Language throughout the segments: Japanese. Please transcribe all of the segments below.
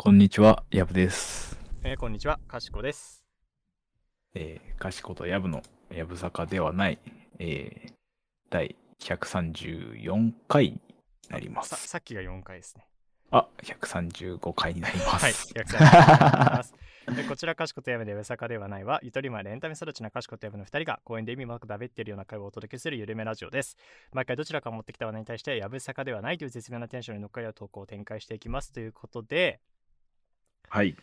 こんにちは、やぶです。えーこんにちは、かしこです。えー、かしことやぶのやぶ坂ではない、えー、第134回になります。ささっきが4回ですね。あ、135回になります。はい、100歳にます。でこちら、かしことやぶで上坂ではないは、ゆとりまでエンタメ育ちなかしことやぶの2人が公園で意味もなくだべっているような会話をお届けするゆるめラジオです。毎回どちらか持ってきた話題に対して、やぶさかではないという絶妙なテンションに乗っかり合う投稿を展開していきますということで、はい。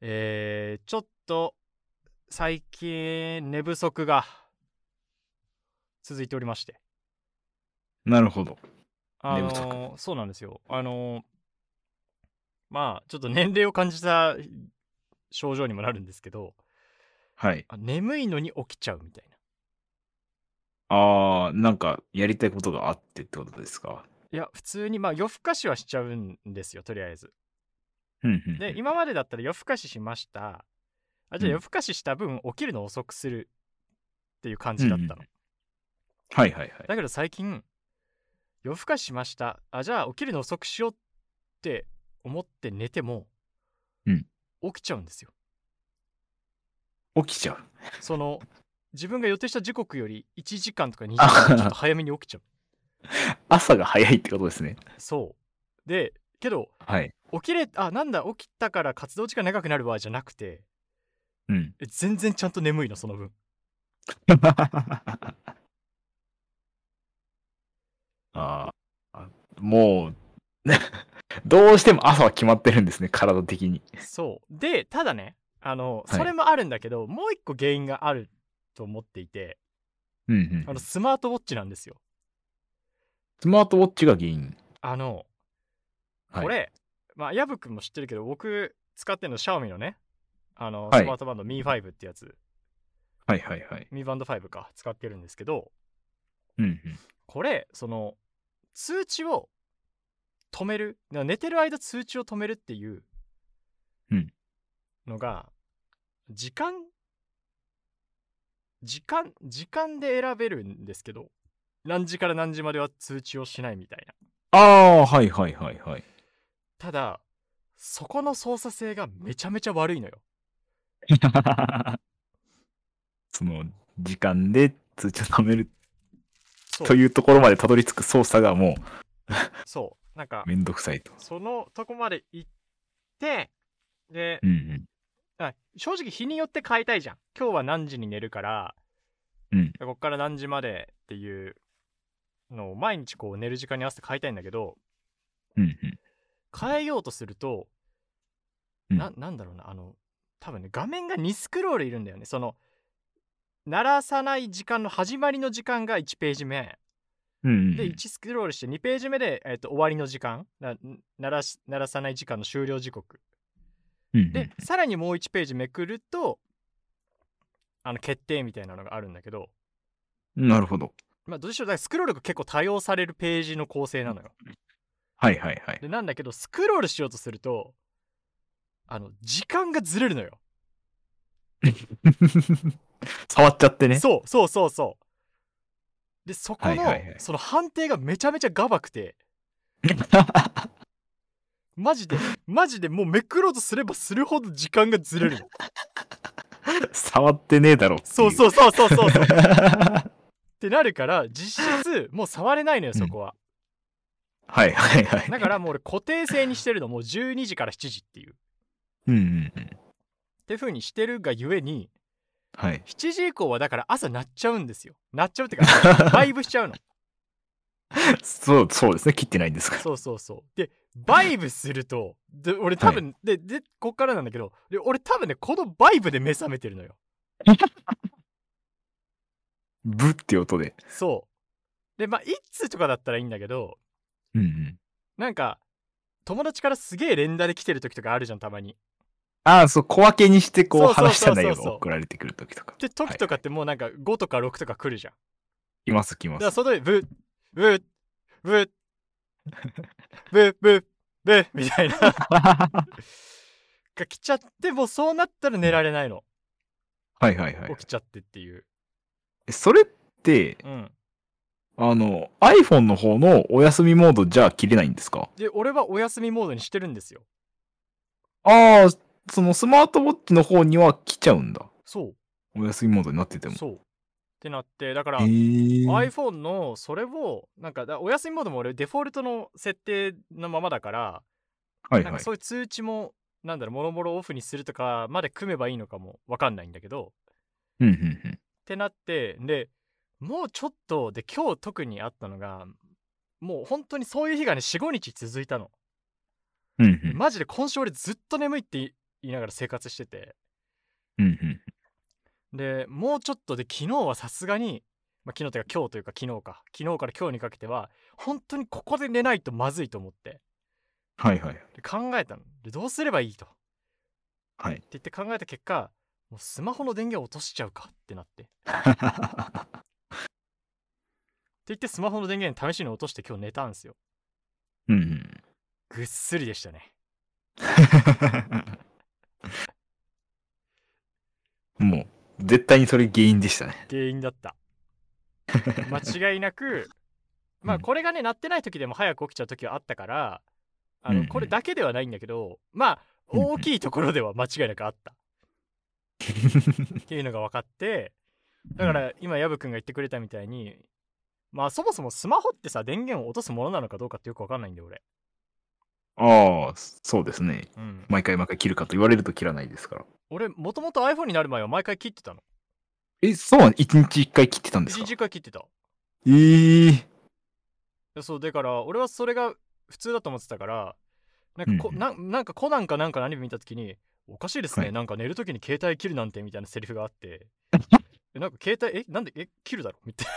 えー、ちょっと最近寝不足が続いておりまして。なるほど。あのーそうなんですよ。あのーまあちょっと年齢を感じた症状にもなるんですけどはい。あ眠いのに起きちゃうみたいな。あー、なんか、やりたいことがあってってことですか？いや普通にまあ夜更かしはしちゃうんですよとりあえず。で今までだったら夜更かししました。あじゃあうん夜更かしした分起きるの遅くするっていう感じだったの。うんうんはいはいはい。だけど最近夜更かししました。あじゃあ起きるの遅くしようって思って寝ても、うん起きちゃうんですよ。起きちゃう。その自分が予定した時刻より1時間とか2時間ちょっと早めに起きちゃう。朝が早いってことですね。そう。で、けど、はい。起きれ、あ、なんだ、起きたから活動時間長くなるわじゃなくて、うん。え全然ちゃんと眠いの、その分。あーあ、もう、どうしても朝は決まってるんですね、体的に。そう。で、ただね、あの、はいそれもあるんだけど、もう一個原因があると思っていて、うんうんあの、スマートウォッチなんですよ。スマートウォッチが原因。あの、はいこれ、まあ、ヤブ君も知ってるけど、僕使ってるの、シャオミのね、あの、はいスマートバンド Mi5 ってやつ、はいはいはい。Mi バンド5か、使ってるんですけど、うんうん。これその通知を止めるな寝てる間通知を止めるっていううんのが、時間時間時間で選べるんですけど何時から何時までは通知をしないみたいなああ、はいはいはいはい。ただそこの操作性がめちゃめちゃ悪いのよ その、時間で通知を止めるそうというところまでたどり着く操作がもそうなんかうめんどくさいと。そのとこまで行ってでうんうん。あ正直日によって変えたいじゃん今日は何時に寝るからうん。こっから何時までっていうのを毎日こう寝る時間に合わせて変えたいんだけどうんうん。変えようとすると、うん。ななんだろうなあの多分ね画面が2スクロールいるんだよね。その鳴らさない時間の始まりの時間が1ページ目。うんうん。で1スクロールして2ページ目で、えっと終わりの時間。な鳴らし鳴らさない時間の終了時刻。うんうん、でさらにもう1ページめくるとあの決定みたいなのがあるんだけど。なるほど。まあどうでしょう。だからスクロールが結構多用されるページの構成なのよはいはいはい。でなんだけどスクロールしようとするとあの時間がずれるのよ、触っちゃってね。そうそうそうそう。でそこの、はいはいはい。その判定がめちゃめちゃガバくて。マジでマジでもうめくろうとすればするほど時間がずれるの。触ってねえだろそうそうそうそうそうそう。ってなるから実質もう触れないのよそこは、はいはいはい。だからもう俺固定制にしてるのもう12時から7時っていうっうんうんうん。て風にしてるがゆえにはい。7時以降はだから朝鳴っちゃうんですよ鳴っちゃうってか バイブしちゃうのそう、そうですね。切ってないんですから。そうそうそうでバイブするとで俺多分、ででこっからなんだけどで俺多分ねこのバイブで目覚めてるのよ ブって音で。そうでまあ一通とかだったらいいんだけどうんうん。なんか友達からすげえ連打で来てる時とかあるじゃんたまにああ、そう、小分けにしてこう話した内容が送られてくるときとか。で時とかってもうなんか5とか6とか来るじゃんいます、来ます。だからそのでブッブッブッブッブッブッみたいなが来ちゃってもうそうなったら寝られないのはいはいはい起。きちゃってっていうえそれって、うんあの、iPhone の方のお休みモードじゃ切れないんですか？で俺はお休みモードにしてるんですよああ、そのスマートウォッチの方には来ちゃうんだ。そう。お休みモードになってても。そう。ってなって、だから、iPhone のそれを、なんか、だお休みモードも俺、デフォルトの設定のままだから、はいはい。なんかそういう通知も、なんだろう、もろもろオフにするとかまで組めばいいのかもわかんないんだけど、うんうんうん。ってなって、で、もうちょっと、で、今日特にあったのが、もう本当にそういう日がね、4、5日続いたの。うんうん。マジで今週俺ずっと眠いって言いながら生活してて、うんうん。で、もうちょっとで、昨日はさすがに、まあ、昨日というか今日というか昨日か、昨日から今日にかけては、本当にここで寝ないとまずいと思って、はいはい。で考えたの。で、どうすればいいと。ってはい。言って考えた結果、もうスマホの電源を落としちゃうかってなって。って言ってスマホの電源試しに落として今日寝たんですよ。うんうん。ぐっすりでしたね。もう、絶対にそれ原因でしたね。原因だった。間違いなく、まあうんこれがね、鳴ってない時でも早く起きちゃう時はあったから、あの、これだけではないんだけど、まあ、大きいところでは間違いなくあった。っていうのが分かって、だから今、ヤブくんが言ってくれたみたいに、まあそもそもスマホってさ、電源を落とすものなのかどうかってよく分かんないんだよ、俺。ああ、そうですね。うん。毎回毎回切るかと言われると切らないですから。俺、もともと iPhone になる前は毎回切ってたの。え、そうなの一日一回切ってたんです一か日一回切ってた。ええそうだから俺はそれが普通だと思ってたからなんかこ、うんうんななんかコナンかなんかのアニメ見た時におかしいですね、はいなんか寝る時に携帯切るなんてみたいなセリフがあって えなんか携帯えなんでえ切るだろ？みたいな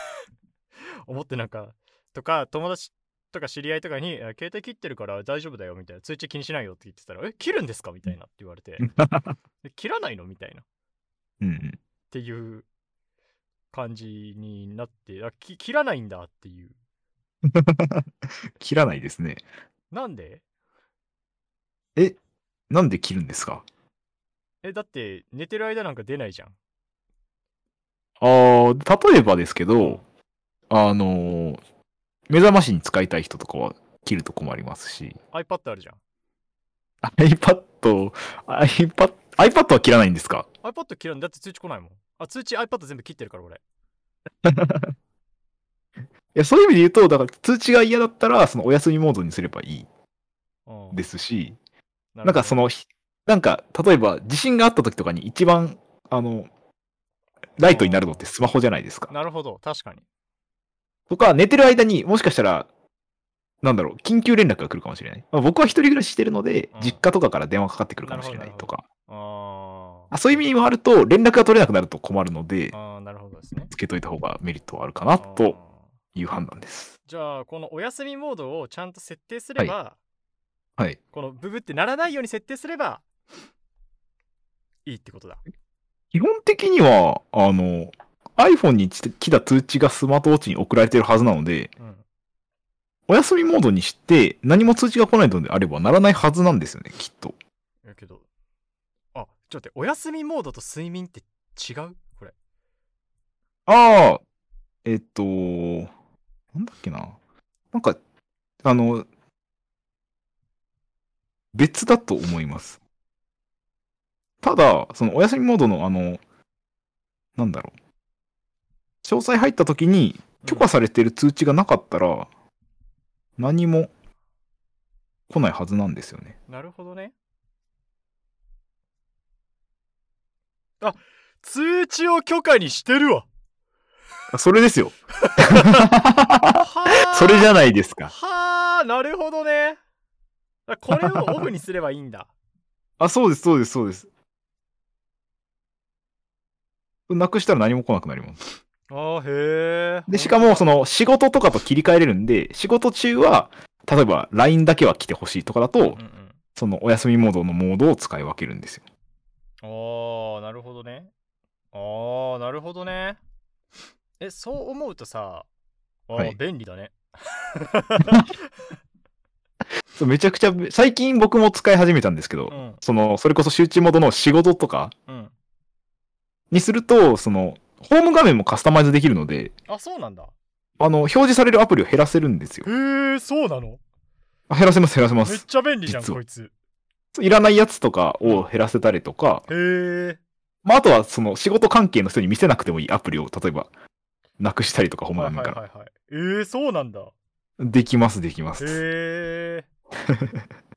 思ってなんかとか友達とか知り合いとかにあ携帯切ってるから大丈夫だよみたいな通知気にしないよって言ってたらえ切るんですか？みたいなって言われて。え切らないの？みたいな。っうんうん。ていう感じになってあき切らないんだっていう。切らないですね。なんで？え、なんで切るんですか？えだって寝てる間なんか出ないじゃん。ああ、例えばですけど、あのー目覚ましに使いたい人とかは切ると困りますし、iPad あるじゃん。iPad、iPad、iPad は切らないんですか？iPad 切らん。だって通知来ないもん。あ通知 iPad 全部切ってるから俺。いや、そういう意味で言うと、だから通知が嫌だったら、そのお休みモードにすればいい。うん。ですし、ななんかその、ひなんか、例えば地震があった時とかに一番、あの、ライトになるのってスマホじゃないですか。なるほど。確かにとか、寝てる間にもしかしたら、なんだろう、緊急連絡が来るかもしれない。まあ、僕は一人暮らししてるので、うん実家とかから電話かかってくるかもしれないとか。ああそういう意味もあると、連絡が取れなくなると困るのでー、あーなるほどですねつけといた方がメリットはあるかなとあーいう判断です。じゃあこのお休みモードをちゃんと設定すれば、はい。このブブってならないように設定すればいいってことだ基本的には、あの、iPhone に来た通知がスマートウォッチに送られてるはずなので、うんお休みモードにして何も通知が来ないのであればならないはずなんですよね、きっと。やけどあちょっと待ってお休みモードと睡眠って違う？これああ、えっと、なんだっけな。なんか、あの、別だと思います。ただ、そのお休みモードのあの、なんだろう。詳細入った時に許可されてる通知がなかったら、何も来ないはずなんですよね。なるほどね。あ通知を許可にしてるわ。あそれですよ。はあ それじゃないですか。はあなるほどね。あこれをオフにすればいいんだ。あ、そうです、そうです、そうです。なくしたら何も来なくなります。あーへえ。で、しかも、その、仕事とかと切り替えれるんで、仕事中は、例えば、LINE だけは来てほしいとかだと、うんうんその、お休みモードのモードを使い分けるんですよ。ああなるほどね。ああなるほどね。えそう思うとさ、あーはい便利だね。そうめちゃくちゃ、最近僕も使い始めたんですけど、うんその、それこそ集中モードの仕事とかうん。にすると、その、ホーム画面もカスタマイズできるので、あそうなんだ。あの、表示されるアプリを減らせるんですよ。へえそうなの？あ減らせます、減らせまめっす。ちゃ便利じゃん実はこいつ。いらないやつとかを減らせたりとか、へえ。まあ、あとはその仕事関係の人に見せなくてもいいアプリを、例えば、なくしたりとか、ホームはいはい画面から。はいはい。えー、そうなんだ。できます、できます。へ え。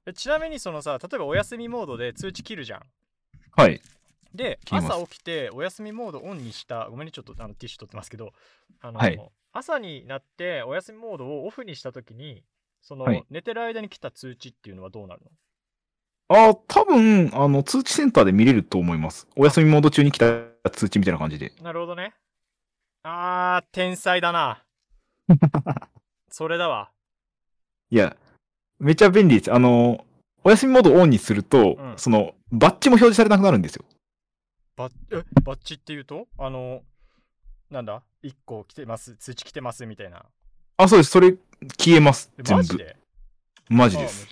えちなみにそのさ、例えばお休みモードで通知切るじゃん。はい。で、朝起きてお休みモードオンにした、ごめんね、ちょっとあのティッシュ取ってますけど、あの、はい朝になってお休みモードをオフにしたときに、その、はい寝てる間に来た通知っていうのはどうなるの？ああ、多分、あの、通知センターで見れると思います。お休みモード中に来た通知みたいな感じで。なるほどね。あー、天才だな。それだわ。いや、めっちゃ便利です。あの、お休みモードをオンにすると、うんその、バッジも表示されなくなるんですよ。バッえバッチっていうと？あの、なんだ ?1 個来てます、通知来てますみたいな。あ、そうです。それ、消えます。え全部。マジで？マジです。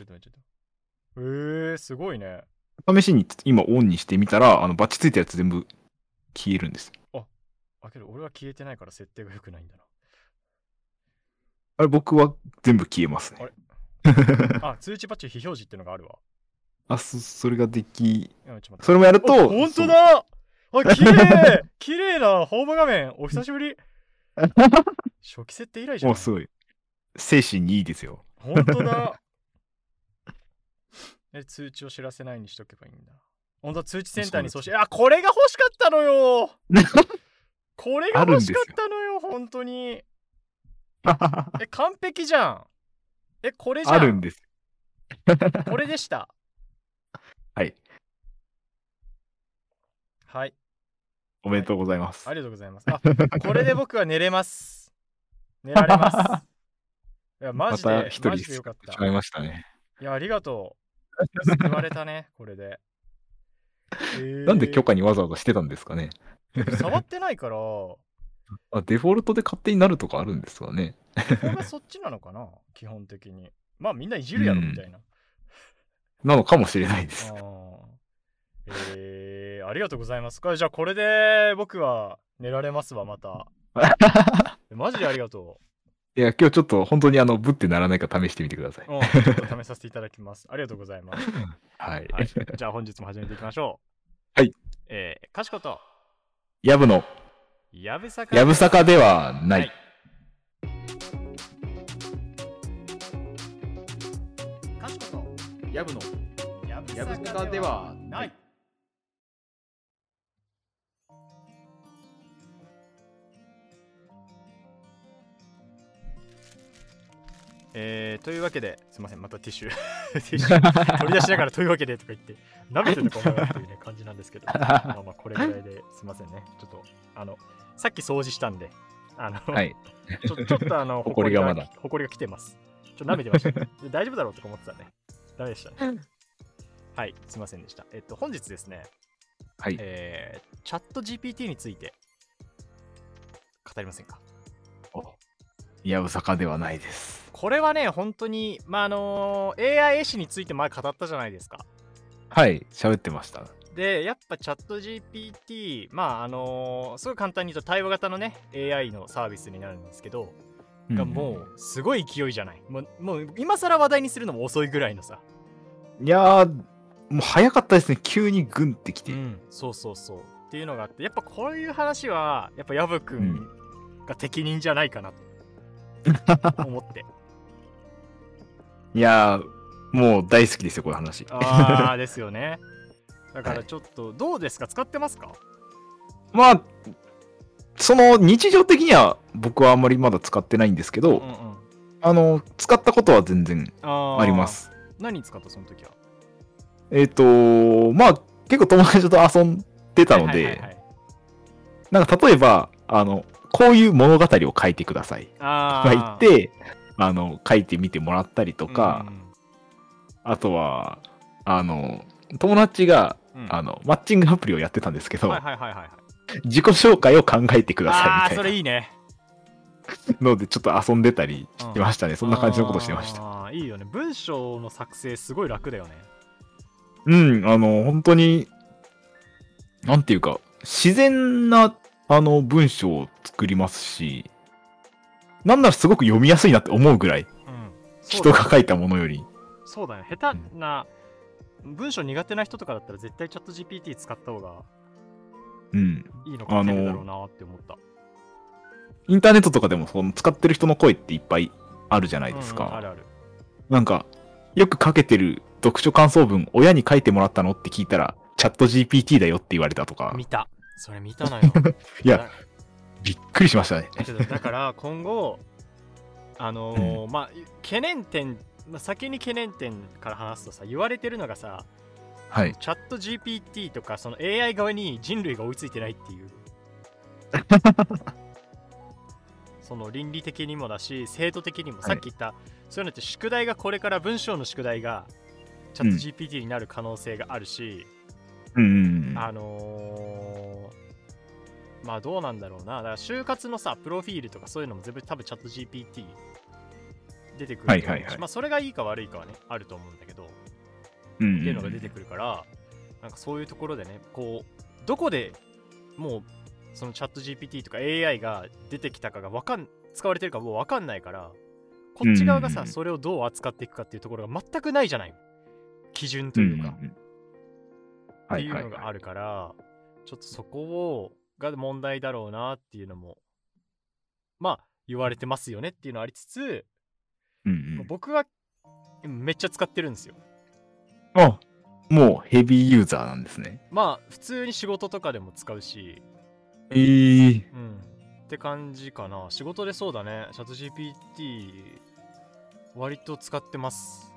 えー、すごいね。試しに今オンにしてみたら、あの、バッチついたやつ全部消えるんです。あ、けど俺は消えてないから設定が良くないんだあれ、僕は全部消えますね。な。あ、通知バッチ非表示ってのがあるわ。あ、そ、それができ、それもやると、あ本当だあ、綺麗綺麗なホーム画面お久しぶり 初期設定以来じゃんもうすごい。精神にいいですよ。本当だ え、通知を知らせないにしとけばいいんだ。本当だ通知センターにそし、あ、これが欲しかったのよこれが欲しかったのよ、本当に。え、完璧じゃん。え、これじゃん。あるんです。これでした。はい。はい。おめでとうございます。ありがとうございます。あ、これで僕は寝れます。寝られます。いや、マまジで、た一人マジでよかった。しまいましたね。いや、ありがとう。救われたね、これで。えーなんで許可にわざわざしてたんですかね。触ってないから、あデフォルトで勝手になるとかあるんですかね。これがそっちなのかな基本的に。まあみんないじるやろみたいな。なのかもしれないです。えー、ありがとうございます。これじゃあこれで僕は寝られますわ、また。マジでありがといや、今日ちょっと本当にあの、ぶってならないか試してみてください。う。うん、ちょっと試させていただきます。ありがとうございます。はい。はい、じゃあ本日も始めていきましょう。はい。えー、かしこと、やぶの、やぶさか。やぶさかではない。はいかしこと、やぶの、やぶさかではない。えー、というわけで、すいません、またティッシュ、ティッシュ 取り出しながらというわけでとか言って、舐めてるのかお前はっていう、ね、感じなんですけど、まあまあ、これぐらいですいませんね。ちょっと、あの、さっき掃除したんで、あの、はい。ちょちょっとあの、埃がまだほこりが来てます。ちょっと舐めてました、ね。で大丈夫だろうとか思ってたね。ダメでしたね。はい、すいませんでした。えっと、本日ですね、はい。えー、チャット GPT について語りませんか？やぶさかではないです。これはね、本当に、まあ、あの AI 絵師について前語ったじゃないですか。はい。喋ってました。で、やっぱチャット GPT、まあ、あのすごい簡単に言うと対話型のね、AI のサービスになるんですけど、がもう、すごい勢いじゃない。もう、もう今更話題にするのも遅いぐらいのさ。うん。いやー、もう早かったですね。急にグンってきて。うん、そうそうそう。っていうのがあって、やっぱこういう話は、やっぱヤブくんが適任じゃないかなと思って。いやー、もう大好きですよ、この話。ああ、ですよね。だからちょっと、どうですか？使ってますか？まあ、その日常的には僕はあんまりまだ使ってないんですけど、うんうん。あの、使ったことは全然ありま。す。何使った？その時は？えっ、とまあ、結構友達と遊んでたので、はいはいはいはいなんか例えば、あの、こういう物語を書いてくださいとあか言って、あの、書いてみてもらったりととか、あとは、あの、友達が、あの、マッチングアプリをやってたんですけど、はいはいはいはいはい。自己紹介を考えてくだあさいみたいれいいね。なので、ちょっと遊んでたりしてましたね。そんな感じのことしてました。いいよね。文章の作成すごい楽だよね。うん、あの、本当に、なんていうか、自然な、あの、文章を作りますし、なんならすごく読みやすいなって思うぐらい、うん。人が書いたものより。そうだね。下手な文章苦手な人とかだったら絶対チャット GPT 使った方がうん。いいのかってるだろうなって思った。インターネットとかでもその使ってる人の声っていっぱいあるじゃないですか。うんうんあるある。なんか、よく書けてる読書感想文、親に書いてもらったのって聞いたら、チャット GPT だよって言われたとか、見た。それ見たのよ。いやだびっくりしましたね。だから今後、あのーまあ、懸念点、まあ、先に懸念点から話すとさ、言われてるのがさ、はい。チャット GPT とかその AI 側に人類が追いついてないっていう。その倫理的にもだし、制度的にも、いさっき言った、そういうのって宿題がこれから文章の宿題がチャット GPT になる可能性があるし、うんうんうん。あのーまあどうなんだろうな。だから就活のさ、プロフィールとかそういうのも全部多分チャット GPT 出てくるはいはいはい。まあそれがいいか悪いかはね、あると思うんだけど、うんうんっていうのが出てくるから、なんかそういうところでね、こう、どこでもうそのチャット GPT とか AI が出てきたかがわかん、使われてるかもうわかんないから、こっち側がさ、うんうんうん。それをどう扱っていくかっていうところが全くないじゃない。基準とうんいうか。うんうん。っていうのがあるから、ちょっとそこをが問題だろうなっていうのもまあ言われてますよねっていうのはありつつ、うんうん。僕はめっちゃ使ってるんですよ。あ、もうヘビーユーザーなんですね。まあ普通に仕事とかでも使うし。えー、うん。って感じかな。仕事でそうだね。チャット GPT 割と使ってます。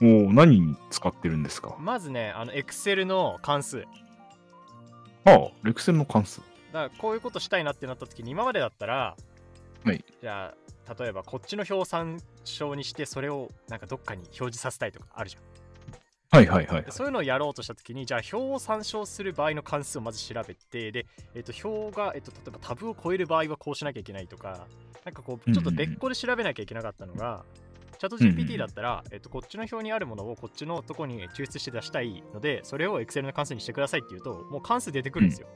もう何に使ってるんですか？まずねあの Excel の関数ああ、レクセルの関数。だからこういうことしたいなってなった時に今までだったら、はい、じゃあ例えばこっちの表を参照にしてそれをなんかどっかに表示させたいとかあるじゃんはいはいはいで。そういうのをやろうとした時にじゃあ表を参照する場合の関数をまず調べてで、えっと表が、えっと例えばタブを超える場合はこうしなきゃいけないとかなんかこうちょっと別個で調べなきゃいけなかったのが、チャット GPT だったら、えっと、こっちの表にあるものをこっちのとこに抽出して出したいのでそれを Excel の関数にしてくださいって言うともう関数出てくるんですよ、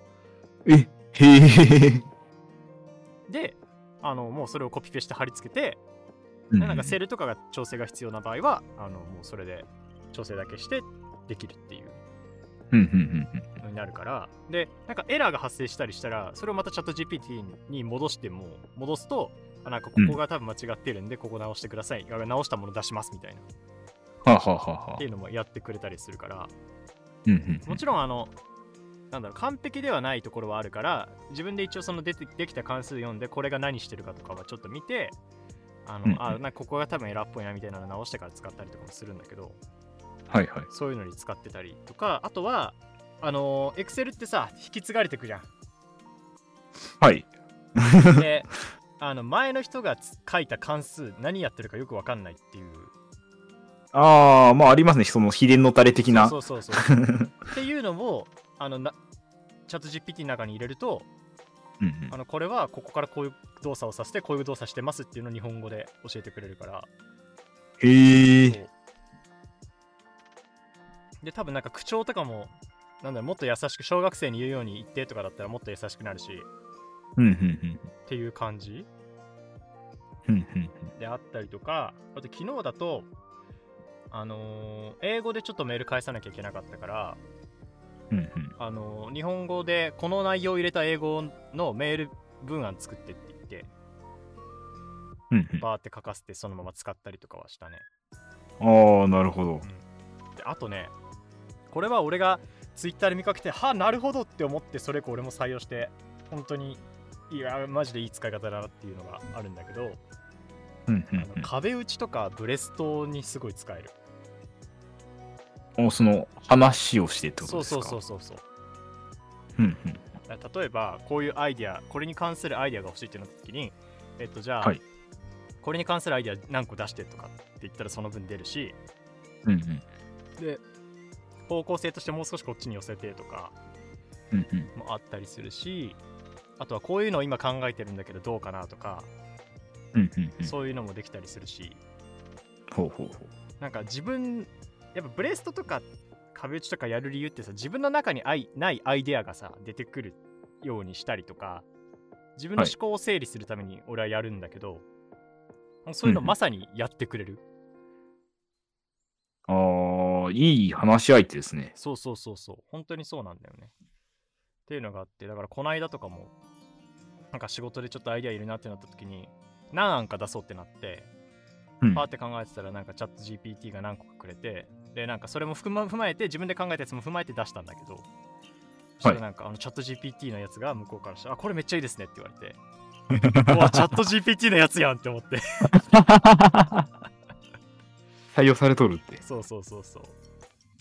え、へえ。であのもうそれをコピペして貼り付けてなんかセルとかが調整が必要な場合はあのもうそれで調整だけしてできるっていう。うんうんうんのになるから。でなんかエラーが発生したりしたらそれをまたチャット GPT に戻しても戻すとあなんかここが多分間違ってるんでここ直してください、あ直したもの出しますみたいな。っはあはあはあはあ。ていうのもやってくれたりするから。うんうん。もちろんあのなんだろう完璧ではないところはあるから自分で一応その出てできた関数読んでこれが何してるかとかはちょっと見てあの、うんうん。あなんかここが多分エラーっぽいなみたいなの直してから使ったりとかもするんだけどはいはい。そういうのに使ってたりとかあとはあの Excel ってさ引き継がれてくじゃん。はい。で あの前の人がつ書いた関数何やってるかよくわかんないっていうああ、まあありますね。その秘伝のタレ的な。そうそうそう っていうのをあのなチャット GPT の中に入れるとうんうんあのこれはここからこういう動作をさせてこういう動作してますっていうのを日本語で教えてくれるからへえ。で多分なんか口調とかもなんだもっと優しく小学生に言うように言ってとかだったらもっと優しくなるしっていう感じ。うんうんであったりとかあと昨日だとあのー英語でちょっとメール返さなきゃいけなかったからうんうん。あのー日本語でこの内容を入れた英語のメール文案作ってって言ってうんうん。バーって書かせてそのまま使ったりとかはしたね。ああ、なるほど。であとねこれは俺がツイッターで見かけてはあなるほどって思ってそれ以降俺も採用して本当にいやマジでいい使い方だなっていうのがあるんだけど、うんうんあの壁打ちとかブレストにすごい使える。うん。おその話をしてってことそうですか？そうそうそうそうう。んうん。だから例えばこういうアイディアこれに関するアイディアが欲しいってなった時にえっとじゃあ、はい。これに関するアイディア何個出してとかって言ったらその分出るしうんうん。で方向性としてもう少しこっちに寄せてとかうんうん。もあったりするしあとはこういうのを今考えてるんだけどどうかなとか、うんうんうん。そういうのもできたりするし。ほうほうほう。なんか自分やっぱブレストとか壁打ちとかやる理由ってさ自分の中にないアイデアがさ出てくるようにしたりとか自分の思考を整理するために俺はやるんだけど、そういうのうんうん。まさにやってくれる、ああいい話し相手ですね。そうそうそうそう。本当にそうなんだよね。っていうのがあってだからこの間とかもなんか仕事でちょっとアイデアいるなってなった時に何案か出そうってなってうん。パーって考えてたらなんかチャット GPT が何個かくれてでなんかそれも含ま踏まえて自分で考えたやつも踏まえて出したんだけどそしたらなんかあのチャット GPT のやつが向こうからしてあこれめっちゃいいですねって言われて うわチャット GPT のやつやんって思って。採用されとるって。そうそうそうそう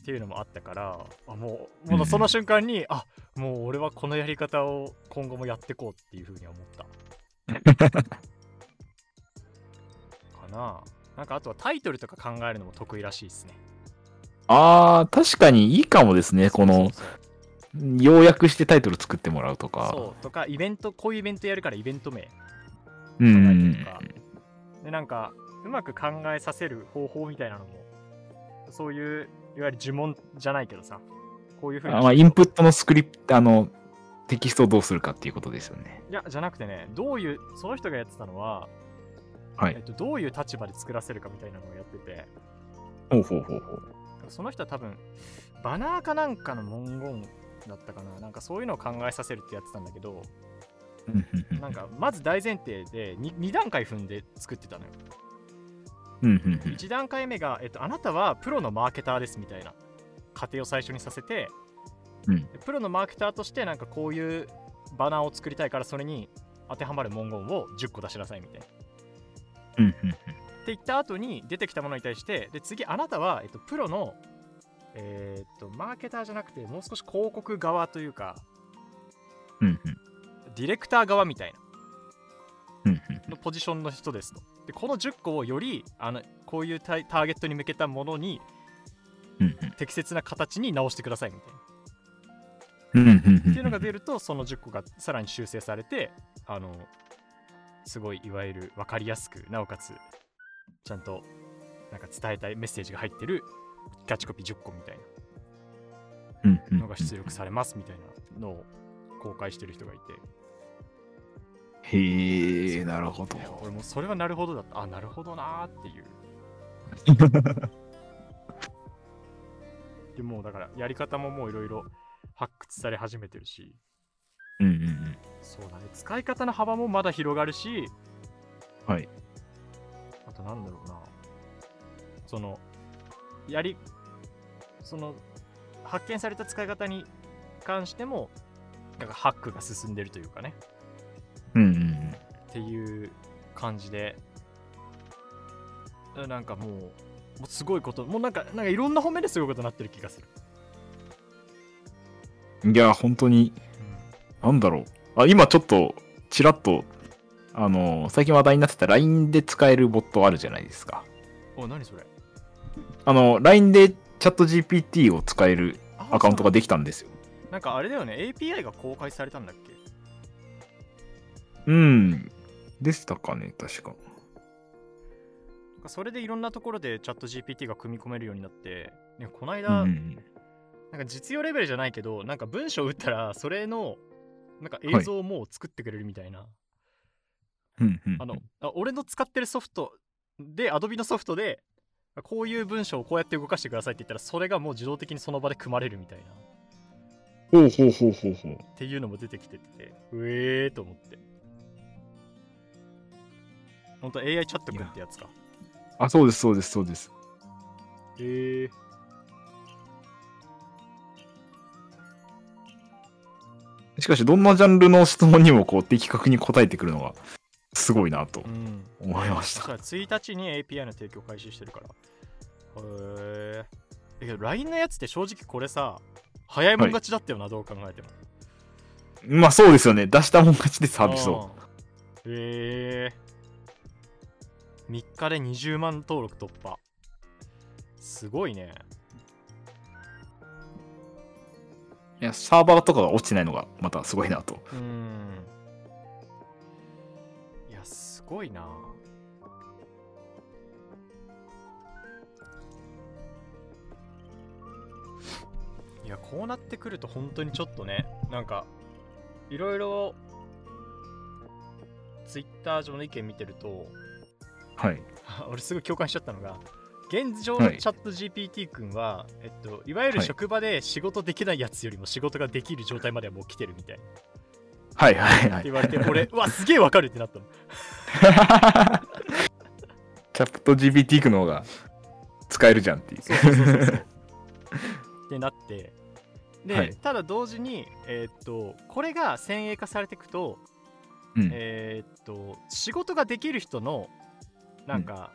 っていうのもあったからあもうもうその瞬間に、あもう俺はこのやり方を今後もやってこうっていうふうに思った。かな。なんかあとはタイトルとか考えるのも得意らしいですね。あー、確かにいいかもですね。この、要約してタイトル作ってもらうとか。そうとかイベントこういうイベントやるからイベント名。うんでなんかうまく考えさせる方法みたいなのもそういういわゆる呪文じゃないけどさこういうふうにあまあ、インプットのスクリプト、あの、テキストをどうするかっていうことですよね。いやじゃなくてねどういうその人がやってたのは、はい。えっと、どういう立場で作らせるかみたいなのをやってて。ほうほうほうほう。その人は多分バナーかなんかの文言だったかな。なんかそういうのを考えさせるってやってたんだけどなんかまず大前提で 2, 2段階踏んで作ってたのよ1段階目が、えっと、あなたはプロのマーケターですみたいな過程を最初にさせて、うん。でプロのマーケターとしてなんかこういうバナーを作りたいからそれに当てはまる文言を10個出しなさいみたいな。うんうんって言った後に出てきたものに対してで次あなたは、えっと、プロの、えーっとマーケターじゃなくてもう少し広告側というかディレクター側みたいな。のポジションの人ですとでこの10個をよりあのこういうターゲットに向けたものに適切な形に直してくださいみたいな。っていうのが出るとその10個がさらに修正されてあのすごいいわゆる分かりやすくなおかつちゃんとなんか伝えたいメッセージが入ってるキャッチコピー10個みたいな。のが出力されますみたいなのを公開してる人がいてへえ、なるほど。俺もそれはなるほどだった。あなるほどなーっていう。でもうだからやり方ももういろいろ発掘され始めてるし。うんうんうん。そうだね。使い方の幅もまだ広がるし。はい。あとなんだろうな。そのやりその発見された使い方に関してもなんかハックが進んでるというかねうんうんうん。っていう感じでなんかもうもうすごいこともうなんかなんかいろんな方面ですごいことになってる気がする、いや、本当に、なんだろう。あ、今ちょっと、ちらっと、あの、最近話題になってた LINE で使えるボットあるじゃないですか。お何それあの、LINE でチャット GPT を使えるアカウントができたんですよ。なんかあれだよね API が公開されたんだっけ？うん。でしたかね、確か。それでいろんなところでチャット GPT が組み込めるようになって、ね、このう間、ん。なんか実用レベルじゃないけど、なんか文章打ったら、それの、なんか映像をもう作ってくれるみたいな。あ俺の使ってるソフトで、Adobe のソフトで、こういう文章をこうやって動かしてくださいって言ったら、それがもう自動的にその場で組まれるみたいな。ほうほうほうほうほう。っていうのも出てきてて、うえーと思って。ほんと AI チャットくんってやつか。あ、そうです、そうです、そうです。えー。しかし、どんなジャンルの質問にもこう的確に答えてくるのが、すごいなとうん。思いました。そう1日に API の提供開始してるから。へえ。だけど LINE のやつって正直これさ、早いもん勝ちだったよな、どう考えても。まあそうですよね。出したもん勝ちでサービスを。うん。へえ。3日で20万登録突破。すごいね。いや、サーバーとかが落ちてないのがまたすごいなと。うん。いや、すごいな。いや、こうなってくると本当にちょっとね、なんか、いろいろ、ツイッター上の意見見てると、はい。俺すごい共感しちゃったのが、現状のチャット GPT 君は、えっと、いわゆる職場で仕事できないやつよりも仕事ができる状態まではもう来てるみたいな。はいはいはい。って言われて、俺、う わ、すげえわかるってなったの。チャット GPT の方が使えるじゃんっていう。そうそうそうそうそう。ってなって、で、はいただ同時に、えーっと、これが先鋭化されていくと、うんえーっと、仕事ができる人の、なんか、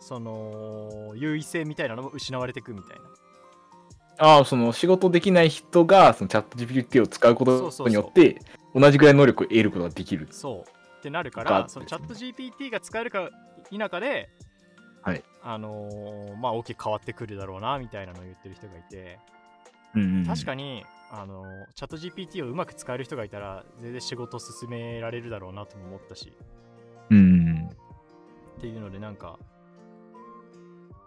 その、優位性みたいなのも失われていくみたいな。ああ、その仕事できない人がそのチャット GPT を使うことによって、同じぐらいの能力を得ることができる。そう。ってなるかがら、そのチャット GPT が使えるか否かで、はいあのーまあ、大きく変わってくるだろうな、みたいなのを言ってる人がいて、うん確かに、あのーチャット GPT をうまく使える人がいたら、全然仕事を進められるだろうなとも思ったし、うん。っていうので、なんか、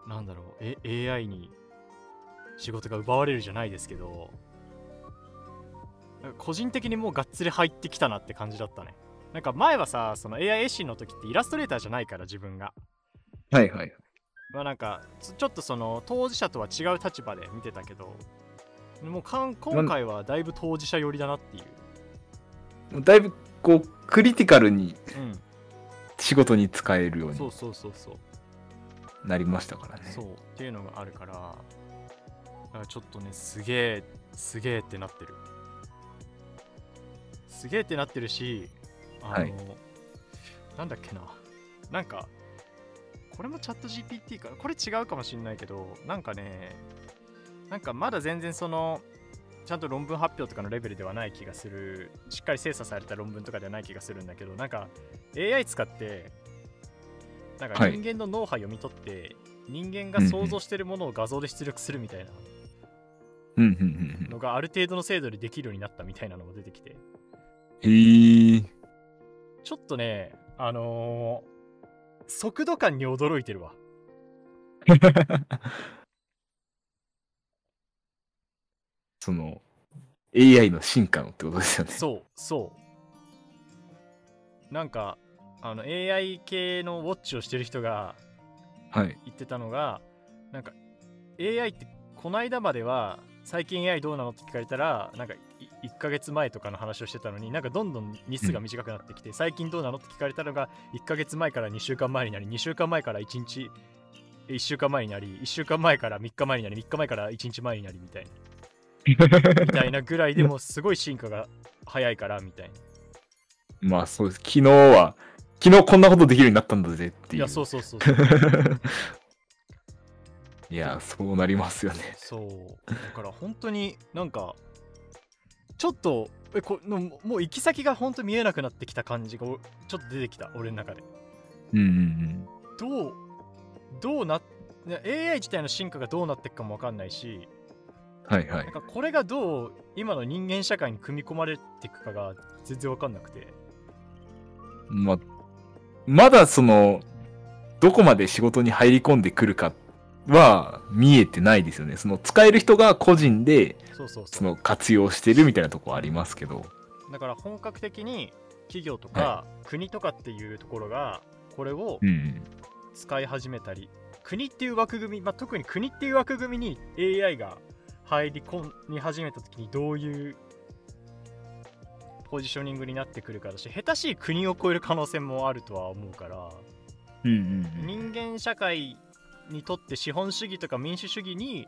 なんだろう、え AI に仕事が奪われるじゃないですけど、個人的にもうがっつり入ってきたなって感じだったね。なんか前はさ、その AI エッシンの時ってイラストレーターじゃないから自分が。はいはい。まあなんかちちょっとその当事者とは違う立場で見てたけど、もうかん今回はだいぶ当事者寄りだなっていう。だいぶこう、クリティカルにうん、仕事に使えるようにそうそうそうそう。なりましたからね。そうっていうのがあるからだからちょっとねすげえすげえってなってるすげえってなってるしあの、はいなんだっけななんかこれもチャット GPT かこれ違うかもしんないけどなんかねなんかまだ全然そのちゃんと論文発表とかのレベルではない気がするしっかり精査された論文とかではない気がするんだけどなんか AI 使ってなんかはい人間の脳波読み取って、人間が想像してるものを画像で出力するみたいなのがある程度の精度でできるようになったみたいなのも出てきてうん。へえ。ちょっとねあのー速度感に驚いてるわ その、AI の進化のってことですよね。そうそうなんかあの AI 系のウォッチをしてる人がはい。言ってたのがなんか AI ってこの間までは最近 AI どうなのって聞かれたらなんか1ヶ月前とかの話をしてたのになんかどんどん日数が短くなってきて、最近どうなのって聞かれたのが1ヶ月前から2週間前になり2週間前から1日1週間前になり1週間前から3日前になり3日前から1日前になりみたいなみたいなぐらいでもすごい進化が早いからみたいな まあそうです。昨日は、昨日こんなことできるようになったんだぜっていう。いやそうそうそうそう いや、そうなりますよね。そうだから本当になんかちょっとえこのもう行き先が本当見えなくなってきた感じがおちょっと出てきた俺の中でうんうんどうどうなね AI 自体の進化がどうなっていくかも分かんないしうん。はいはいなん。かこれがどう今の人間社会に組み込まれていくかが全然分かんなくてまあ、まだその、どこまで仕事に入り込んでくるかは見えてないですよね。その使える人が個人でその活用してるみたいなとこはありますけど。だから本格的に企業とかは国とかっていうところがこれをうん。使い始めたり国っていう枠組み、まあ、特に国っていう枠組みに AI が入り込み始めた時にどういうポジショニングになってくるかだし下手しい国を超える可能性もあるとは思うからうんうん人間社会にとって資本主義とか民主主義に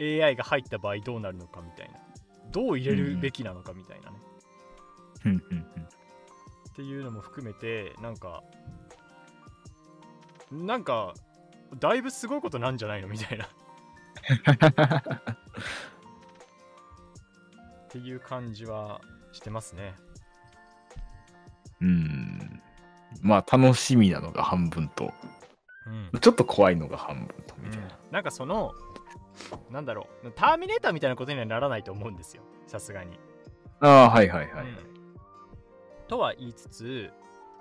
AI が入った場合どうなるのかみたいな。どう入れるべきなのかみたいなね、うん。うんうんっていうのも含めてなんかなんかだいぶすごいことなんじゃないの？みたいなっていう感じはしてますね。うん。うん。まあ楽しみなのが半分と、うん。ちょっと怖いのが半分とみたいな。なんかその、なんだろう、ターミネーターみたいなことにはならないと思うんですよ、さすがに。ああ、はいはいはい。うんとは言いつつ、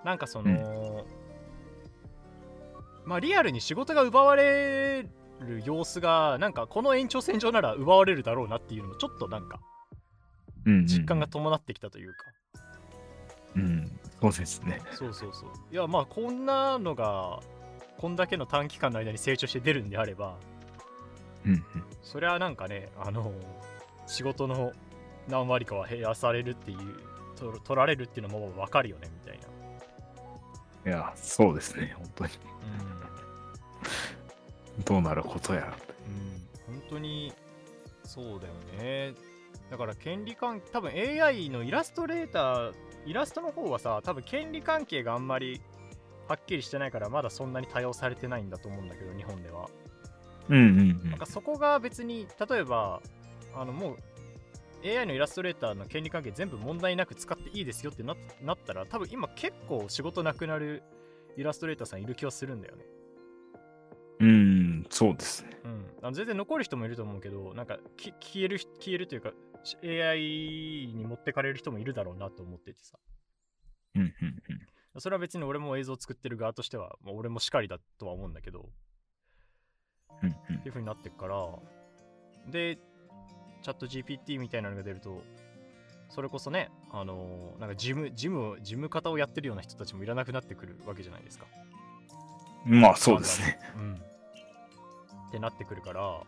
なんかその、まあリアルに仕事が奪われる様子が、なんかこの延長線上なら奪われるだろうなっていうのも、ちょっとなんかうんうんうん実感が伴ってきたというか。うん。そうですね。そうそうそう。いや、まあ、こんなのがこんだけの短期間の間に成長して出るんであればうんうん。それはなんかねあの仕事の何割かは減らされるっていう取取られるっていうのも分かるよねみたいな、いや、そうですね、本当に。うんどうなることやら。うん、本当にそうだよね。だから権利関多分 AI のイラストレーター、イラストの方はさ、多分権利関係があんまりはっきりしてないから、まだそんなに多用されてないんだと思うんだけど、日本では。うんうんなんかそこが別に、例えば、あのもう AI のイラストレーターの権利関係全部問題なく使っていいですよってななったら、多分今結構仕事なくなるイラストレーターさんいる気はするんだよね。うん。うん、そうですね。うん、あの全然残る人もいると思うけど、なんかき消える人消えるというか、し AI に持ってかれる人もいるだろうなと思っててさ。うんうんそれは別に俺も映像作ってる側としては、まあ、俺もしかりだとは思うんだけど、うん。うんうんっていう風になってくから、で、チャット GPT みたいなのが出ると、それこそね、あのーなんか事務、事務を、事務方をやってるような人たちもいらなくなってくるわけじゃないですか。うん。まあ、そうですね。うん。ってなってくるから、ま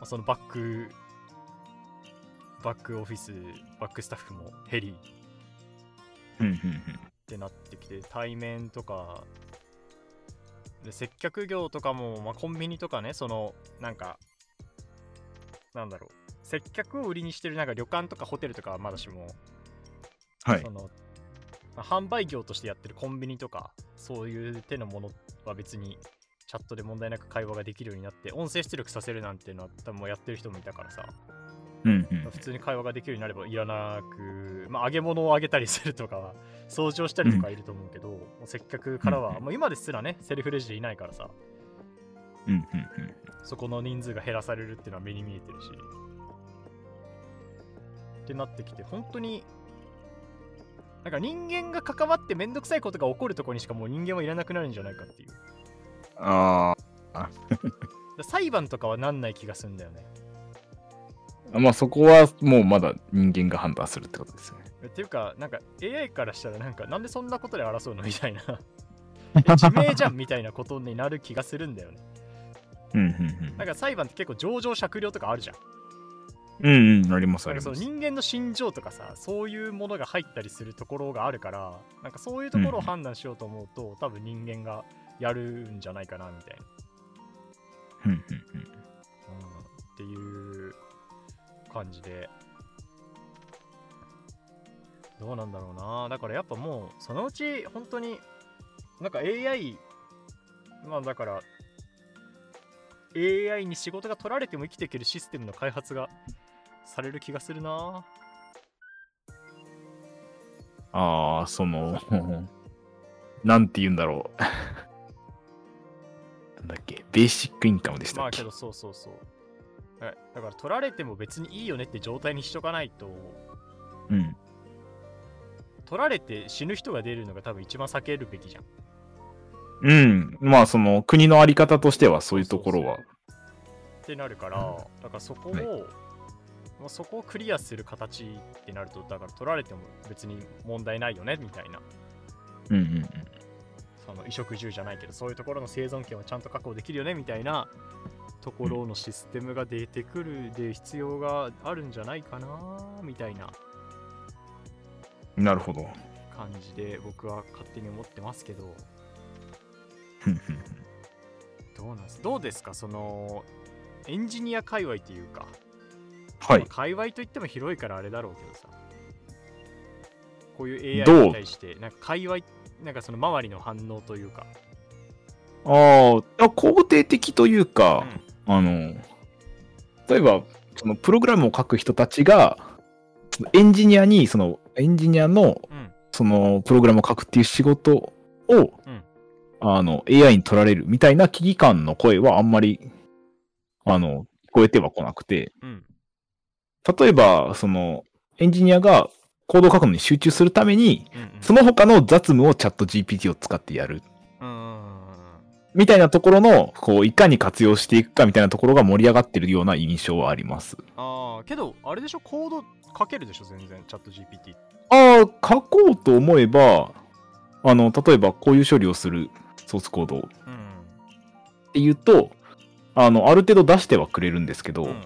あ、そのバック、バックオフィス、バックスタッフも減りうんうんってなってきて、対面とか、で接客業とかも、まあ、コンビニとかね、その、なんか、なんだろう、接客を売りにしてるなんか旅館とかホテルとかはまだしも、はいそ。の、まあ販売業としてやってるコンビニとか、そういう手のものは別にチャットで問題なく会話ができるようになって、音声出力させるなんていうのは多分もうやってる人もいたからさ、うんうん。普通に会話ができるようになればいらなく、まあ、揚げ物をあげたりするとかは、掃除をしたりとかいると思うけど、もう接客からは、うんもう今ですらね、セルフレジでいないからさ、うんうんそこの人数が減らされるっていうのは目に見えてるし。ってなってきて、本当に、なんか人間が関わってめんどくさいことが起こるところにしかもう人間はいらなくなるんじゃないかっていう。あだ裁判とかはなんない気がするんだよね。あ。まあ、そこはもうまだ人間が判断するってことですよね。っていうか、なんか AI からしたらなんかなんでそんなことで争うのみたいな。え自明じゃんみたいなことになる気がするんだよね。うんうんなんか裁判って結構情状酌量とかあるじゃん。うん。うんうん、ありますあります。人間の心情とかさ、そういうものが入ったりするところがあるから、なんかそういうところを判断しようと思うと、多分人間がやるんじゃないかなみたいな。うん、っていう感じで。どうなんだろうな。だからやっぱもう、そのうち本当に、なんか AI、まあだから、AI に仕事が取られても生きていけるシステムの開発がされる気がするな。ああ、その、なんて言うんだろう。ベーシックインカムでした。まあけどそうそうそう。えだから取られても別にいいよねって状態にしとかないと、うん。取られて死ぬ人が出るのが多分一番避けるべきじゃん。うん。まあ、その、国のあり方としてはそういうところは。ってなるから、だからそこを、はいまあそこをクリアする形ってなると、だから取られても別に問題ないよねみたいな、うんうんその衣食住じゃないけど、そういうところの生存権をちゃんと確保できるよねみたいなところのシステムが出てくるで必要があるんじゃないかなみたいな。うん。なるほど。感じで僕は勝手に思ってますけど、どうなんです？どうですか？そのエンジニア界隈というか、はい。まあ。界隈といっても広いからあれだろうけどさ。こういうど AI うに対してなんか界隈なんかその周りの反応というか、あーあ、肯定的といううか、ん。あの、例えば、そのプログラムを書く人たちが、エンジニアに、そのエンジニアの、うん。そのプログラムを書くっていう仕事を、うん。あの、AI に取られるみたいな危機感の声はあんまり、あの、聞こえてはこなくて、うん。例えば、その、エンジニアがコードを書くのに集中するために、うんうん。その他の雑務をチャット GPT を使ってやる。みたいなところの、こう、いかに活用していくかみたいなところが盛り上がってるような印象はあります。ああけどあれでしょ？コード書けるでしょ？全然チャット GPT ああ、書こうと思えば、あの、例えばこういう処理をするソースコード。をうんっていうと、あの、ある程度出してはくれるんですけど、うん。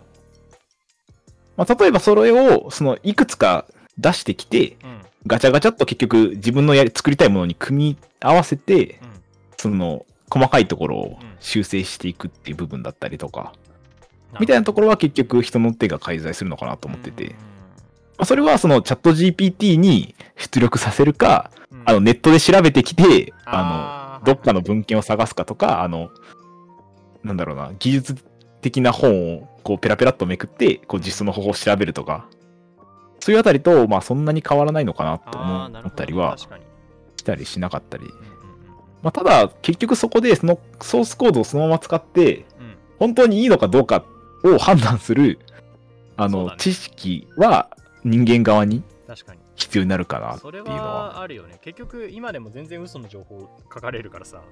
まあ、例えばそれを、その、いくつか出してきて、うん。ガチャガチャっと結局自分のやり作りたいものに組み合わせて、うん。その、細かいところをうん。修正していくっていう部分だったりとか、みたいなところは結局人の手が介在するのかなと思ってて、まあそれはそのチャット GPT に出力させるか、うん。うんあのネットで調べてきて、あの、どっかの文献を探すかとか、あの、なんだろうな、技術的な本をこうペラペラっとめくって、こう実装の方法を調べるとか、そういうあたりと、まあそんなに変わらないのかなと思ったりはしたりしなかったり。まあただ、結局そこでそのソースコードをそのまま使って、うん。本当にいいのかどうかを判断する、あの、ね。知識は人間側に必要になるかなってそれいうのは。はあるよね。結局今でも全然嘘の情報書かれるからさ。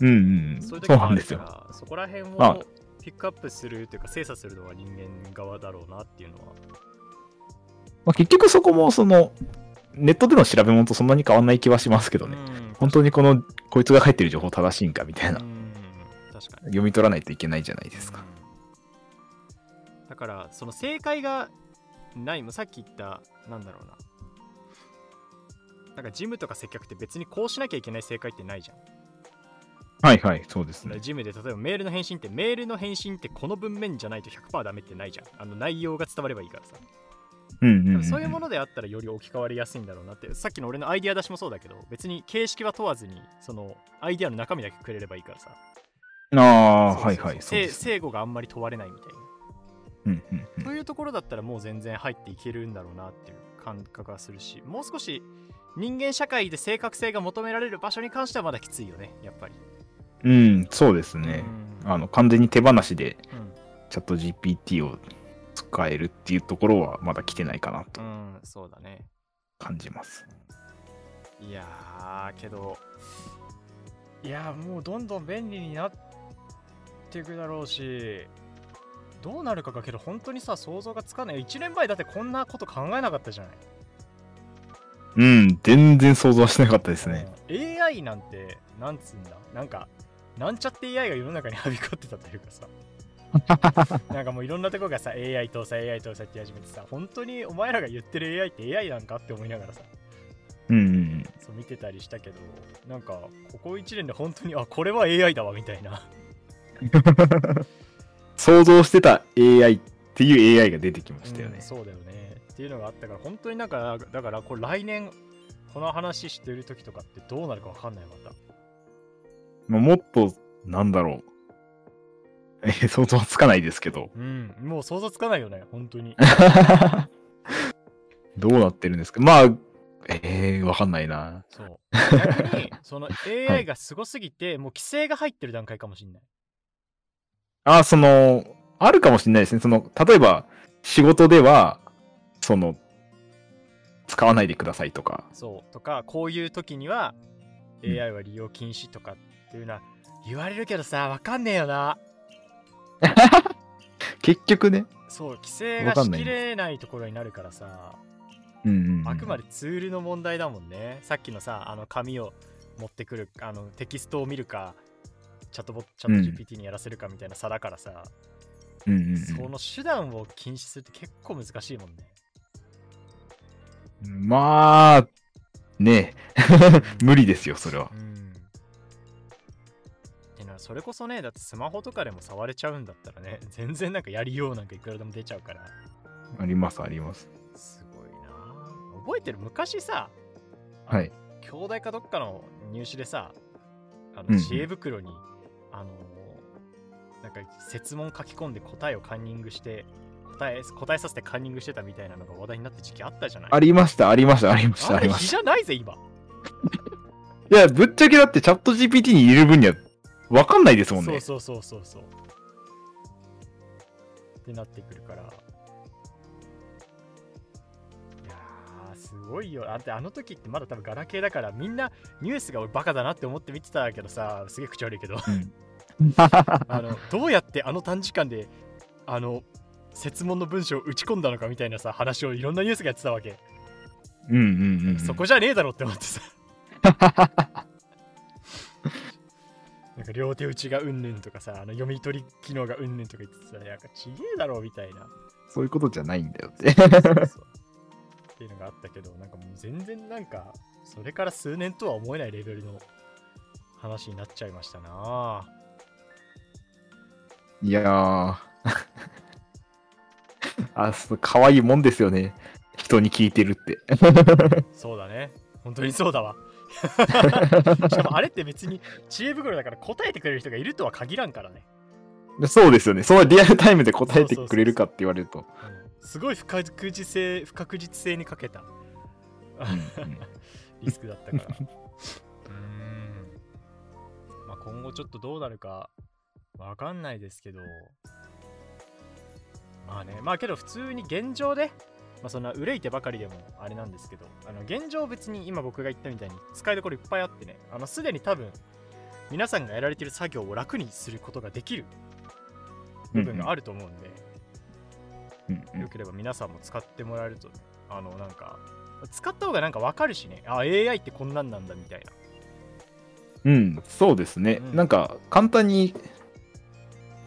うんうん。そういう時そうなんですよ。らそこら辺あ。をピックアップするというか精査するのは人間側だろうなっていうのはまあ、結局そこもその、ネットでの調べ物とそんなに変わんない気はしますけどね。うん。本当にこの、こいつが入ってる情報正しいんかみたいな、うん。確かに。読み取らないといけないじゃないですか。うん。だからその正解がないもうさっき言ったなんだろうな。なんかジムとか接客って別にこうしなきゃいけない正解ってないじゃん。はいはい、そうですね。ジムで例えばメールの返信ってメールの返信ってこの文面じゃないと100%ダメってないじゃん。あの内容が伝わればいいからさうん。そういうものであったらより置き換わりやすいんだろうなってさっきの俺のアイディア出しもそうだけど別に形式は問わずにそのアイディアの中身だけくれればいいからさああ、はいはい。そうせです。正誤があんまり問われないみたいなうんうんうんというところだったらもう全然入っていけるんだろうなっていう感覚がするしもう少し人間社会で正確性が求められる場所に関してはまだきついよねやっぱりうん、そうですね。うんあの、完全に手放しでうんチャット GPT を使えるっていうところはまだ来てないかなとうん、そうだね。感じます。いやーけどいやーもうどんどん便利になっていくだろうしどうなるかがけど本当にさ想像がつかない。1年前だってこんなこと考えなかったじゃない。うん、全然想像はしなかったですね。うん AI なんてなんつうんだ。なんかなんちゃって AI が世の中にはびこってたというかさ なんかもういろんなとこがさ AI 搭載 AI 搭載って始めてさ本当にお前らが言ってる AI って AI なんかって思いながらさうんうんうん。そう見てたりしたけどなんかここ1年で本当にあこれは AI だわみたいな 想像してた AI っていう AI が出てきましたよね。うんそうだよねっていうのがあったから本当になんかだからこれ来年この話してる時とかってどうなるかわかんないまたまあ、もっと、なんだろう。え ー想像はつかないですけど。うん。もう想像つかないよね本当に。どうなってるんですか？まあ、えー、わかんないな。そう。逆にその AI がすごすぎて、もう規制が入ってる段階かもしんない。あ、その、あるかもしれないですね。その、例えば、仕事では、その、使わないでくださいとか。そう。とかこういう時にはうん。AI は利用禁止とかっていうのは言われるけどさわかんねえよな 結局ね。そう規制がしきれないところになるからさうんあくまでツールの問題だもんね。さっきのさあの紙を持ってくるあのテキストを見るかチャットボチャット GPT にやらせるかみたいな差だからさ、うんうんうん。その手段を禁止するって結構難しいもんね。まあ、ね。無理ですよ、それは。う。んそれこそねだってスマホとかでも触れちゃうんだったらね 全然なんかやりようなんかいくらでも出ちゃうからあります、あります。すごいな覚えてる？昔さはい。兄弟かどっかの入試でさあうんうんの知恵袋に、あのなんか設問書き込んで答えをカンニングして答え答えさせてカンニングしてたみたいなのが話題になった時期あったじゃない？ありました、ありました、ありました、ありました。日じゃないぜ今いや、ぶっちゃけだってチャット GPT に入れる分には、わかんないですもんね。そうそうそうそうそう。ってなってくるから。いやーすごいよ。だってあの時ってまだ多分ガラケーだからみんなニュースが俺バカだなって思って見てたけどさすげえ口悪いけど。うん。あのどうやってあの短時間であの設問の文章を打ち込んだのかみたいなさ話をいろんなニュースがやってたわけ、うんうんうん。そこじゃねえだろって思ってさ なんか両手打ちがうんぬんとかさ、あの読み取り機能がうんぬんとか言ってさ、なんかちげえだろみたいな。そういうことじゃないんだよって。そうそうっていうのがあったけど、なんかもう全然なんか、それから数年とは思えないレベルの話になっちゃいましたな。いやー。あ、そう、可愛いもんですよね。人に聞いてるって。そうだね。本当にそうだわ。しかもあれって別に知恵袋だから答えてくれる人がいるとは限らんからね。そうですよね。そのリアルタイムで答えてくれるかって言われると。うんすごい不確実性不確実性にかけたリスクだったから。うーん。まあ今後ちょっとどうなるかわかんないですけど。まあね、まあけど普通に現状で、まあそんな憂いてばかりでもあれなんですけど、あの現状別に今僕が言ったみたいに使いどころいっぱいあってね、あのすでに多分皆さんがやられてる作業を楽にすることができる部分があると思うんで、うんうんよければ皆さんも使ってもらえると、あの、なんか、使った方がなんかわかるしね、あ、AI ってこんなんなんだみたいな。うん、そうですね。うんなんか、簡単に、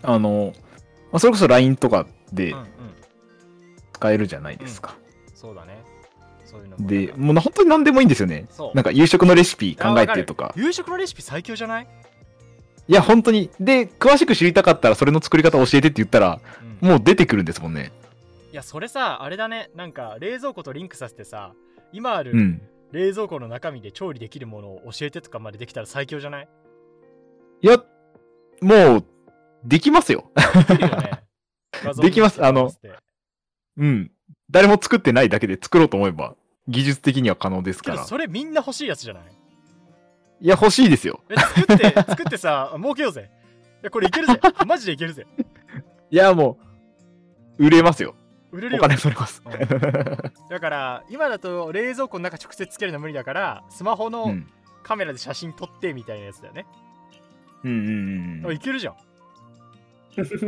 あの、まあそれこそ LINE とかでうんうん。使えるじゃないですか。そうだね。そういうのもで、もうな本当に何でもいいんですよね。なんか夕食のレシピ考えてとか。夕食のレシピ最強じゃない、いや、本当に。で、詳しく知りたかったらそれの作り方教えてって言ったら、うんもう出てくるんですもんね。いや、それさ、あれだね。なんか、冷蔵庫とリンクさせてさ、今あるうん。冷蔵庫の中身で調理できるものを教えてとかまでできたら最強じゃない？いや、もう、できますよ。できね。ます見せてもらってうん。誰も作ってないだけで作ろうと思えば、技術的には可能ですから。けどそれみんな欲しいやつじゃない？いや、欲しいですよ。え作って、作ってさ、儲けようぜ。いや、これいけるぜ。マジでいけるぜ。いや、もう、売れますよ。お売れるよ。金取れます。うんだから、今だと冷蔵庫の中直接つけるの無理だから、スマホうのん。カメラで写真撮ってみたいなやつだよね。うんうんうんいけるじゃん。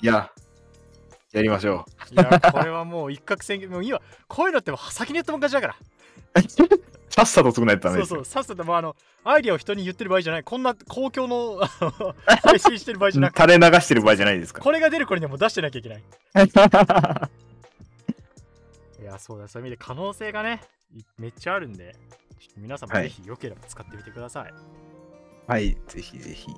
いや、やりましょいや、これはもう一攫千金。もう今、こういうのってもう先にやったもん勝ちだから。う。さっさと作らないとダメですよ。そうそう、さっさともうあの、アイディアを人に言ってる場合じゃない。こんな公共の配信してる場合じゃなくて、垂れ流してる場合じゃないですか。これが出る頃にはもう出してなきゃいけない。いや、そうだ、そういう意味で可能性がね、いめっちゃあるんで、皆さんもはいぜひよければ使ってみてください。はい、ぜひぜひ。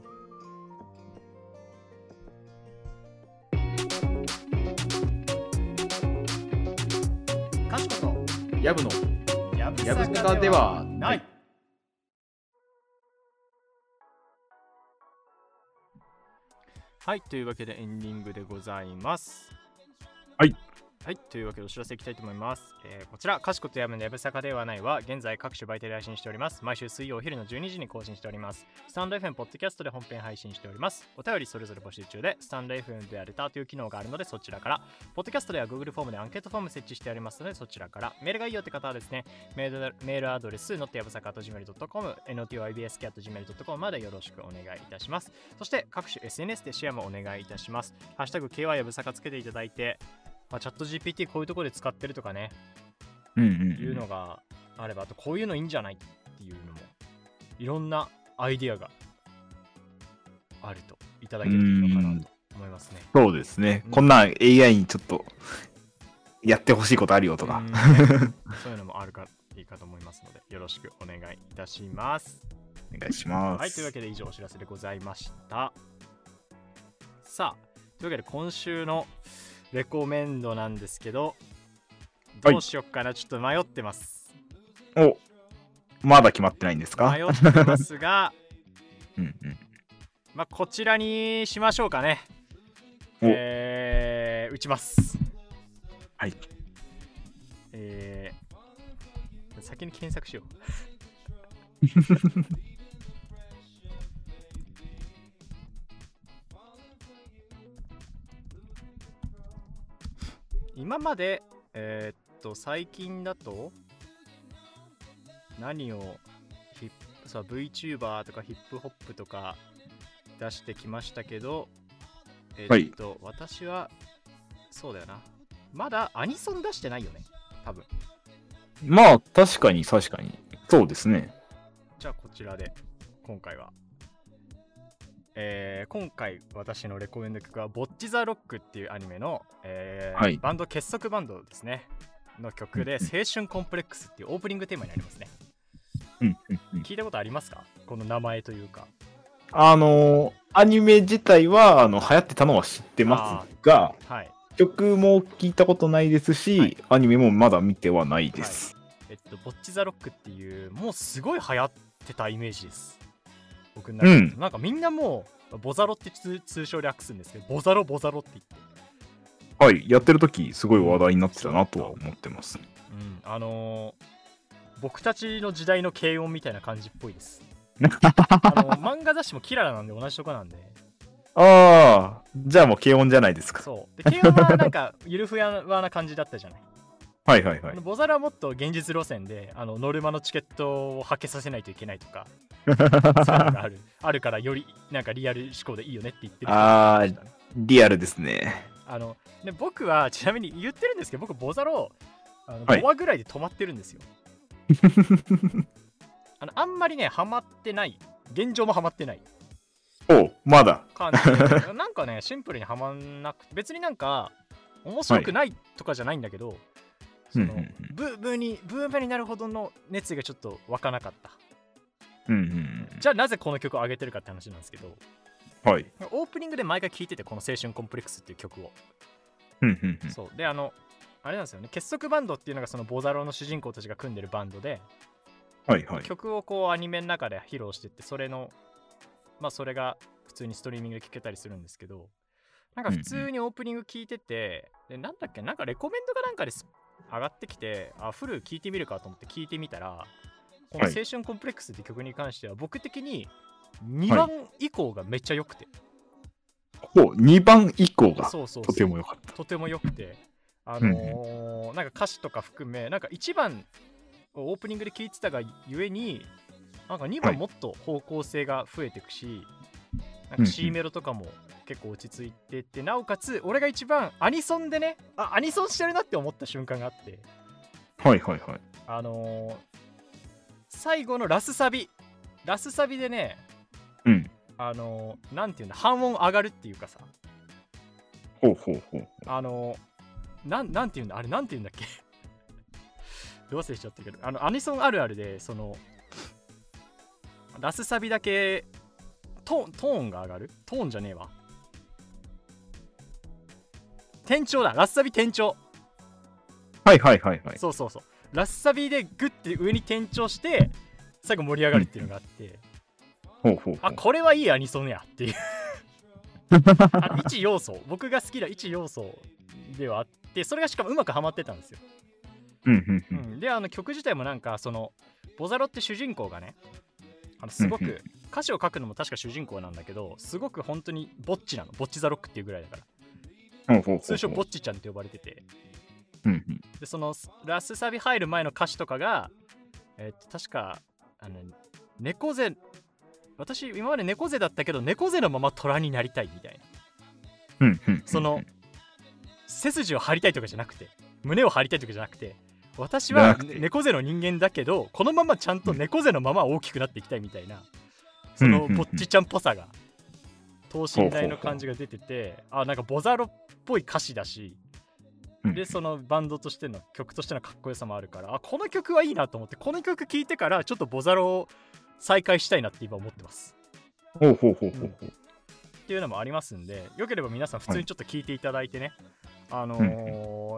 こと、やぶのやぶやぶさかではない。はい、というわけでエンディングでございます。はい。はい、というわけでお知らせいきたいと思います。えーこちら、かしことやむのやぶさかではないは、現在各種媒体で配信しております。毎週水曜お昼の12時に更新しております。スタンド FM、ポッドキャストで本編配信しております。お便りそれぞれ募集中で、スタンド FM ではレターという機能があるので、そちらから、ポッドキャストでは Google フォームでアンケートフォーム設置してありますので、そちらから、メールがいいよって方はですね、メールメールアドレス、のってやぶさか .gmail.com、notibsk.gmail.com までよろしくお願いいたします。そして各種 SNS でシェアもお願いいたします。ハッシュタグ KY やぶさかつけていただいて、まあ、チャット GPT こういうところで使ってるとかね、うんうんいうのがあれば、あとこういうのいいんじゃないっていうのも、いろんなアイディアがあるといただけるといいのかなと思いますね。そうですね。うんこんなん AI にちょっとやってほしいことあるよとかうん。ねそういうのもあるかいいかと思いますので、よろしくお願いいたします。お願いします。はい、というわけで以上お知らせでございました。さあ、というわけで今週のレコメンドなんですけど、はいどうしよっかな、ちょっと迷ってます。おまだ決まってないんですか？迷ってますが、うんうん。まあ、こちらにしましょうかね。おえー、打ちます。はい。えー、先に検索しよう。今まで、えーっと、最近だと、何をヒップさ VTuber とかヒップホップとか出してきましたけど、えーっと、私は、そうだよな。まだアニソン出してないよね。多分。まあ、確かに確かに。そうですね。じゃあこちらで今回はえー今回私のレコメンド曲は「ボッチ・ザ・ロック」っていうアニメの、えーはい。バンド結束バンドですね。の曲で「青春コンプレックス」っていうオープニングテーマになりますね。聞いたことありますか？この名前というか。あのーアニメ自体はあの流行ってたのは知ってますが、はい。曲も聞いたことないですし、はい。アニメもまだ見てはないです。えっとボッチ・ザ・ロックっていうもうすごい流行ってたイメージです僕の中で、うんなんかみんなもうボザロって通通称略すんですけどボザロボザロって言ってはい、やってる時すごい話題になってたなとは思ってます。うん、あのー僕たちの時代の軽音みたいな感じっぽいです。あの漫画雑誌もキララなんで同じとこなんで、ああ、じゃあもう軽音じゃないですか。そう。で、軽音はなんかゆるふわな感じだったじゃない。はいはいはい。ボザラはもっと現実路線で、あのノルマのチケットをはけさせないといけないとか、そういうのがある あるからよりなんかリアル思考でいいよねって言ってる人がいましたねリアルですね。あので僕はちなみに言ってるんですけど、僕、ボザロあのはい5話ぐらいで止まってるんですよ。あのあんまりね、ハマってない。現状もハマってないおうまだ。感じで なんかね、シンプルにはまんなくて、別になんか面白くないとかじゃないんだけど、そのうんうんうんブームにブームになるほどの熱意がちょっと湧かなかった。うんうんじゃあなぜこの曲を上げてるかって話なんですけど、うん。はい。オープニングで毎回聴いてて、この青春コンプレックスっていう曲を。うんうんうんそう。で、あの、あれなんですよね、結束バンドっていうのがそのボザロの主人公たちが組んでるバンドで、はいはい。曲をこうアニメの中で披露してって、それの、まあそれが普通にストリーミングで聴けたりするんですけど、なんか普通にオープニング聴いてて、で、なんだっけ、なんかレコメンドかなんかです上がってきて、あ、フル聴いてみるかと思って聴いてみたら、このはい。青春コンプレックスって曲に関しては、僕的に2番以降がめっちゃ良くて、ほう、2番以降がとても良かった。とても良くて、あのーなんか歌詞とか含め、なんか1番をオープニングで聴いてたがゆえに、なんか2はい。番もっと方向性が増えていくし、なんかうんうん。C メロとかも結構落ち着いてって、なおかつ、俺が一番アニソンでね、あ、アニソンしてるなって思った瞬間があって、はいはいはい。あのー最後のラスサビ、ラスサビでね、うん。あのーなんていうんだ、半音上がるっていうかさ、ほうほうほう。あのなんなんていうんだあれなんていうんだっけ？どう忘れしちゃったけど。あのアニソンあるあるでそのラスサビだけトーンが上がる？トーンじゃねえわ転調だ。ラスサビ転調はいはいはいはい。そうそうそう。ラスサビでグッて上に転調して最後盛り上がるっていうのがあって、ほうほうほう。あこれはいいアニソンやっていう。あの一要素。僕が好きな一要素ではあってそれがしかもうまくはまってたんですよ。うんうんであの曲自体もなんかそのボザロって主人公がねあのすごく歌詞を書くのも確か主人公なんだけどすごく本当にぼっちなの。ぼっちザロックっていうぐらいだから通称ぼっちちゃんって呼ばれてて。うんうん。でそのラスサビ入る前の歌詞とかがえっと確かあの猫背私今まで猫背だったけど猫背のまま虎になりたいみたいな。うんうん。その背筋を張りたいとかじゃなくて胸を張りたいとかじゃなくて私は猫背の人間だけどこのままちゃんと猫背のまま大きくなっていきたいみたいなそのぼっちちゃんっぽさが等身大の感じが出ててあなんかボザロっぽい歌詞だしうん。でそのバンドとしての曲としてのかっこよさもあるからあこの曲はいいなと思ってこの曲聴いてからちょっとボザロを再開したいなって今思ってます。ほうほうほうほうほう。っていうのもありますんでよければ皆さん普通にちょっと聞いていただいてね、あのうん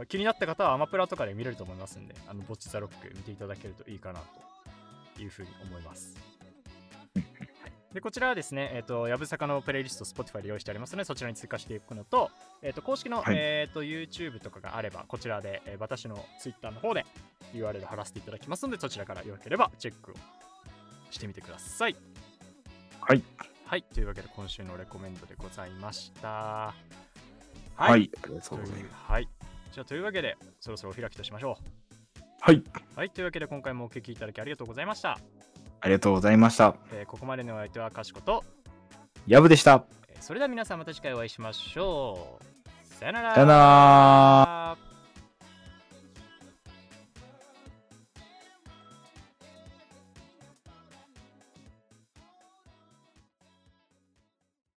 ー気になった方はアマプラとかで見れると思いますん。であのボッチザロック見ていただけるといいかなというふうに思いますでこちらはですね、えっ、と、やぶさかのプレイリスト、Spotify で用意してありますので、そちらに追加していくのと、えっ、と、公式の、はいえっ、と、YouTube とかがあれば、こちらで、えー私の Twitter の方で URL 貼らせていただきますので、そちらからよければチェックをしてみてください。はい。はい、というわけで今週のレコメンドでございました。ははい。ありがとうございというます。はい。じゃあというわけで、そろそろお開きとしましょはい。う。はい、というわけで今回もお聞きいただきありがとうございました。ありがとうございました。えーここまでのお相手はかしこと、やぶでした。えーそれでは皆さんまた次回お会いしましょう。さよなら。さよなら。